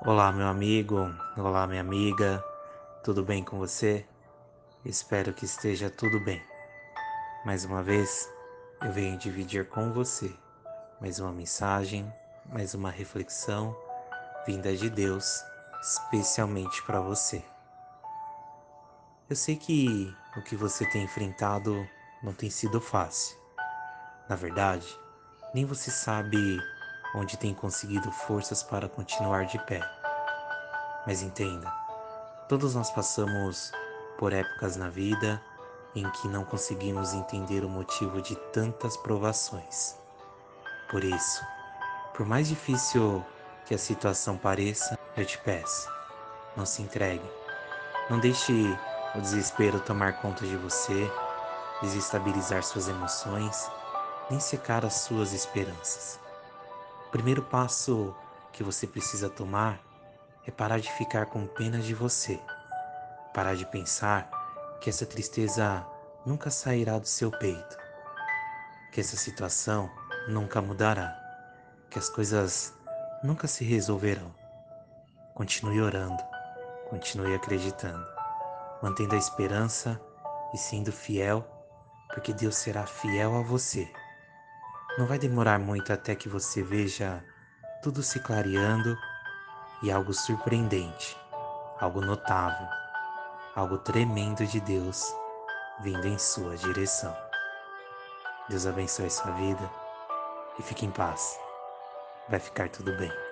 Olá, meu amigo, olá, minha amiga, tudo bem com você? Espero que esteja tudo bem. Mais uma vez, eu venho dividir com você mais uma mensagem, mais uma reflexão vinda de Deus, especialmente para você. Eu sei que o que você tem enfrentado não tem sido fácil. Na verdade, nem você sabe onde tem conseguido forças para continuar de pé. Mas entenda, todos nós passamos por épocas na vida em que não conseguimos entender o motivo de tantas provações. Por isso, por mais difícil que a situação pareça, eu te peço, não se entregue. Não deixe o desespero tomar conta de você, desestabilizar suas emoções, nem secar as suas esperanças. O primeiro passo que você precisa tomar é parar de ficar com pena de você. Parar de pensar que essa tristeza nunca sairá do seu peito. Que essa situação nunca mudará. Que as coisas nunca se resolverão. Continue orando. Continue acreditando. Mantendo a esperança e sendo fiel, porque Deus será fiel a você. Não vai demorar muito até que você veja tudo se clareando e algo surpreendente, algo notável, algo tremendo de Deus vindo em sua direção. Deus abençoe sua vida e fique em paz. Vai ficar tudo bem.